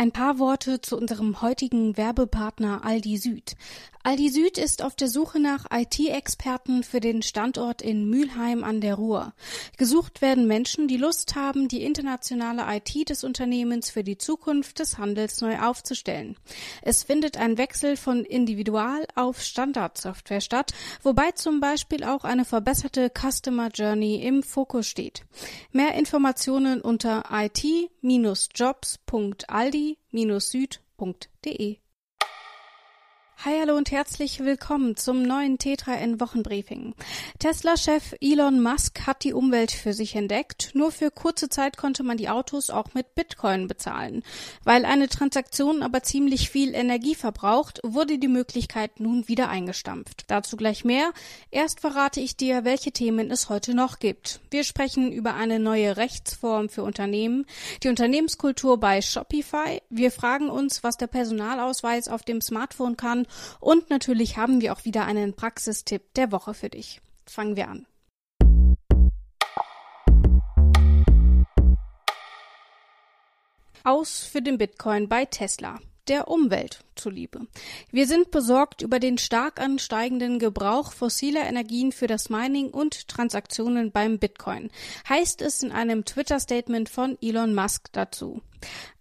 Ein paar Worte zu unserem heutigen Werbepartner Aldi Süd. Aldi Süd ist auf der Suche nach IT-Experten für den Standort in Mülheim an der Ruhr. Gesucht werden Menschen, die Lust haben, die internationale IT des Unternehmens für die Zukunft des Handels neu aufzustellen. Es findet ein Wechsel von Individual auf Standardsoftware statt, wobei zum Beispiel auch eine verbesserte Customer Journey im Fokus steht. Mehr Informationen unter it-jobs.aldi süd.de. Hi, hallo und herzlich willkommen zum neuen Tetra N Wochenbriefing. Tesla-Chef Elon Musk hat die Umwelt für sich entdeckt. Nur für kurze Zeit konnte man die Autos auch mit Bitcoin bezahlen. Weil eine Transaktion aber ziemlich viel Energie verbraucht, wurde die Möglichkeit nun wieder eingestampft. Dazu gleich mehr. Erst verrate ich dir, welche Themen es heute noch gibt. Wir sprechen über eine neue Rechtsform für Unternehmen, die Unternehmenskultur bei Shopify. Wir fragen uns, was der Personalausweis auf dem Smartphone kann und natürlich haben wir auch wieder einen Praxistipp der Woche für dich. Fangen wir an. Aus für den Bitcoin bei Tesla der Umwelt zuliebe. Wir sind besorgt über den stark ansteigenden Gebrauch fossiler Energien für das Mining und Transaktionen beim Bitcoin, heißt es in einem Twitter-Statement von Elon Musk dazu.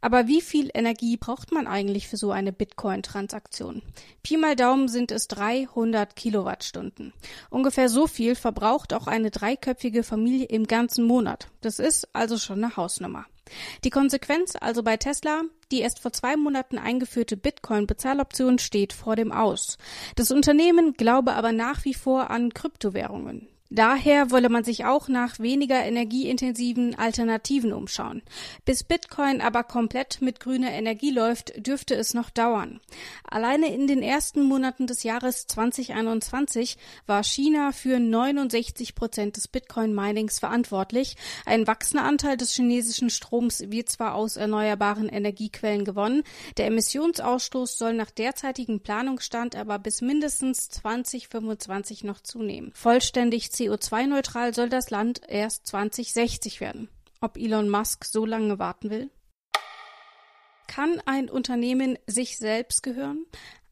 Aber wie viel Energie braucht man eigentlich für so eine Bitcoin-Transaktion? Pi mal Daumen sind es 300 Kilowattstunden. Ungefähr so viel verbraucht auch eine dreiköpfige Familie im ganzen Monat. Das ist also schon eine Hausnummer. Die Konsequenz also bei Tesla, die erst vor zwei Monaten eingeführte Bitcoin-Bezahloption steht vor dem Aus. Das Unternehmen glaube aber nach wie vor an Kryptowährungen. Daher wolle man sich auch nach weniger energieintensiven Alternativen umschauen. Bis Bitcoin aber komplett mit grüner Energie läuft, dürfte es noch dauern. Alleine in den ersten Monaten des Jahres 2021 war China für 69 Prozent des Bitcoin-Minings verantwortlich. Ein wachsender Anteil des chinesischen Stroms wird zwar aus erneuerbaren Energiequellen gewonnen, der Emissionsausstoß soll nach derzeitigem Planungsstand aber bis mindestens 2025 noch zunehmen. Vollständig CO2-neutral soll das Land erst 2060 werden. Ob Elon Musk so lange warten will? Kann ein Unternehmen sich selbst gehören?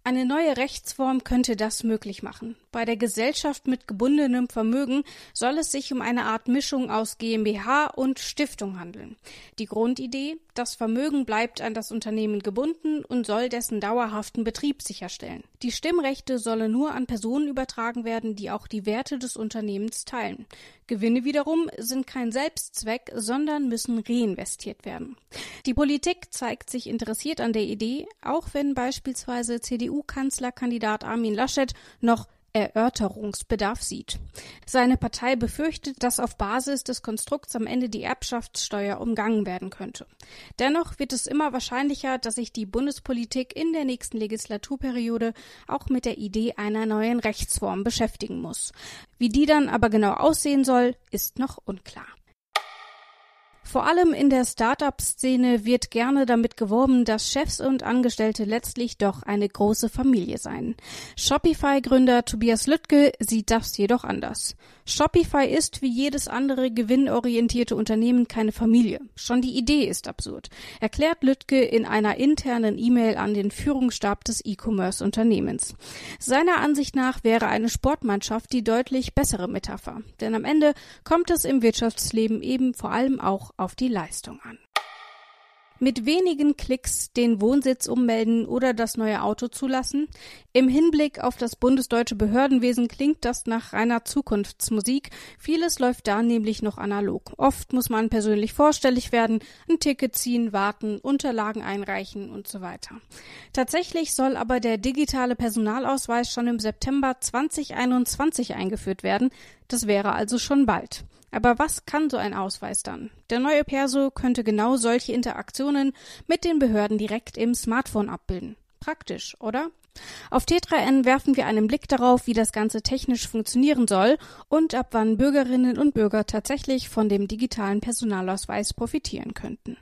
Eine neue Rechtsform könnte das möglich machen. Bei der Gesellschaft mit gebundenem Vermögen soll es sich um eine Art Mischung aus GmbH und Stiftung handeln. Die Grundidee, das Vermögen bleibt an das Unternehmen gebunden und soll dessen dauerhaften Betrieb sicherstellen. Die Stimmrechte sollen nur an Personen übertragen werden, die auch die Werte des Unternehmens teilen. Gewinne wiederum sind kein Selbstzweck, sondern müssen reinvestiert werden. Die Politik zeigt sich interessiert an der Idee, auch wenn beispielsweise CDU-Kanzlerkandidat Armin Laschet noch Erörterungsbedarf sieht. Seine Partei befürchtet, dass auf Basis des Konstrukts am Ende die Erbschaftssteuer umgangen werden könnte. Dennoch wird es immer wahrscheinlicher, dass sich die Bundespolitik in der nächsten Legislaturperiode auch mit der Idee einer neuen Rechtsform beschäftigen muss. Wie die dann aber genau aussehen soll, ist noch unklar. Vor allem in der Start-up-Szene wird gerne damit geworben, dass Chefs und Angestellte letztlich doch eine große Familie seien. Shopify-Gründer Tobias Lüttke sieht das jedoch anders. Shopify ist wie jedes andere gewinnorientierte Unternehmen keine Familie. Schon die Idee ist absurd, erklärt Lüttke in einer internen E-Mail an den Führungsstab des E-Commerce-Unternehmens. Seiner Ansicht nach wäre eine Sportmannschaft die deutlich bessere Metapher, denn am Ende kommt es im Wirtschaftsleben eben vor allem auch auf die Leistung an. Mit wenigen Klicks den Wohnsitz ummelden oder das neue Auto zulassen? Im Hinblick auf das bundesdeutsche Behördenwesen klingt das nach reiner Zukunftsmusik. Vieles läuft da nämlich noch analog. Oft muss man persönlich vorstellig werden, ein Ticket ziehen, warten, Unterlagen einreichen und so weiter. Tatsächlich soll aber der digitale Personalausweis schon im September 2021 eingeführt werden. Das wäre also schon bald. Aber was kann so ein Ausweis dann? Der neue Perso könnte genau solche Interaktionen mit den Behörden direkt im Smartphone abbilden. Praktisch, oder? Auf T3N werfen wir einen Blick darauf, wie das Ganze technisch funktionieren soll und ab wann Bürgerinnen und Bürger tatsächlich von dem digitalen Personalausweis profitieren könnten.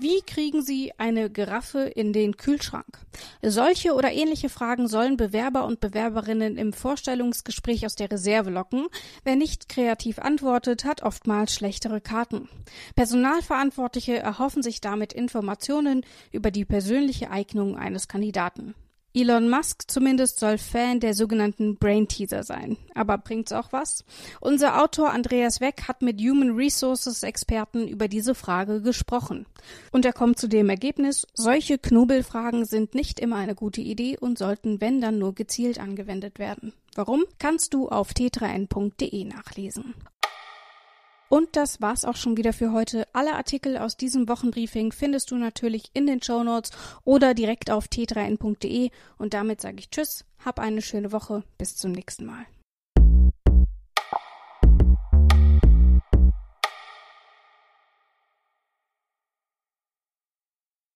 Wie kriegen Sie eine Giraffe in den Kühlschrank? Solche oder ähnliche Fragen sollen Bewerber und Bewerberinnen im Vorstellungsgespräch aus der Reserve locken. Wer nicht kreativ antwortet, hat oftmals schlechtere Karten. Personalverantwortliche erhoffen sich damit Informationen über die persönliche Eignung eines Kandidaten. Elon Musk zumindest soll Fan der sogenannten Brain Teaser sein. Aber bringt's auch was? Unser Autor Andreas Weck hat mit Human Resources Experten über diese Frage gesprochen. Und er kommt zu dem Ergebnis, solche Knobelfragen sind nicht immer eine gute Idee und sollten, wenn dann nur gezielt angewendet werden. Warum? Kannst du auf t3n.de nachlesen. Und das war's auch schon wieder für heute. Alle Artikel aus diesem Wochenbriefing findest du natürlich in den Show Notes oder direkt auf t3n.de. Und damit sage ich Tschüss, hab eine schöne Woche, bis zum nächsten Mal.